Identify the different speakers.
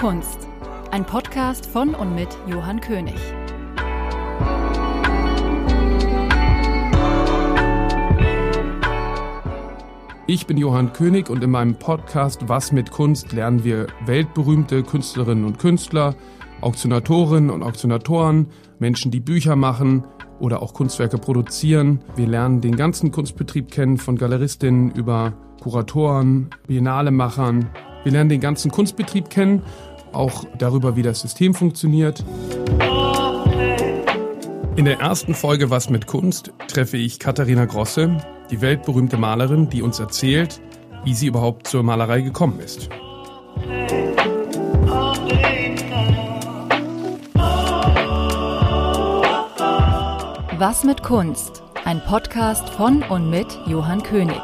Speaker 1: Kunst? Ein Podcast von und mit Johann König.
Speaker 2: Ich bin Johann König und in meinem Podcast Was mit Kunst lernen wir weltberühmte Künstlerinnen und Künstler, Auktionatorinnen und Auktionatoren, Menschen, die Bücher machen oder auch Kunstwerke produzieren. Wir lernen den ganzen Kunstbetrieb kennen, von Galeristinnen über Kuratoren, Biennalemachern. Wir lernen den ganzen Kunstbetrieb kennen, auch darüber, wie das System funktioniert. In der ersten Folge Was mit Kunst treffe ich Katharina Grosse, die weltberühmte Malerin, die uns erzählt, wie sie überhaupt zur Malerei gekommen ist.
Speaker 1: Was mit Kunst? Ein Podcast von und mit Johann König.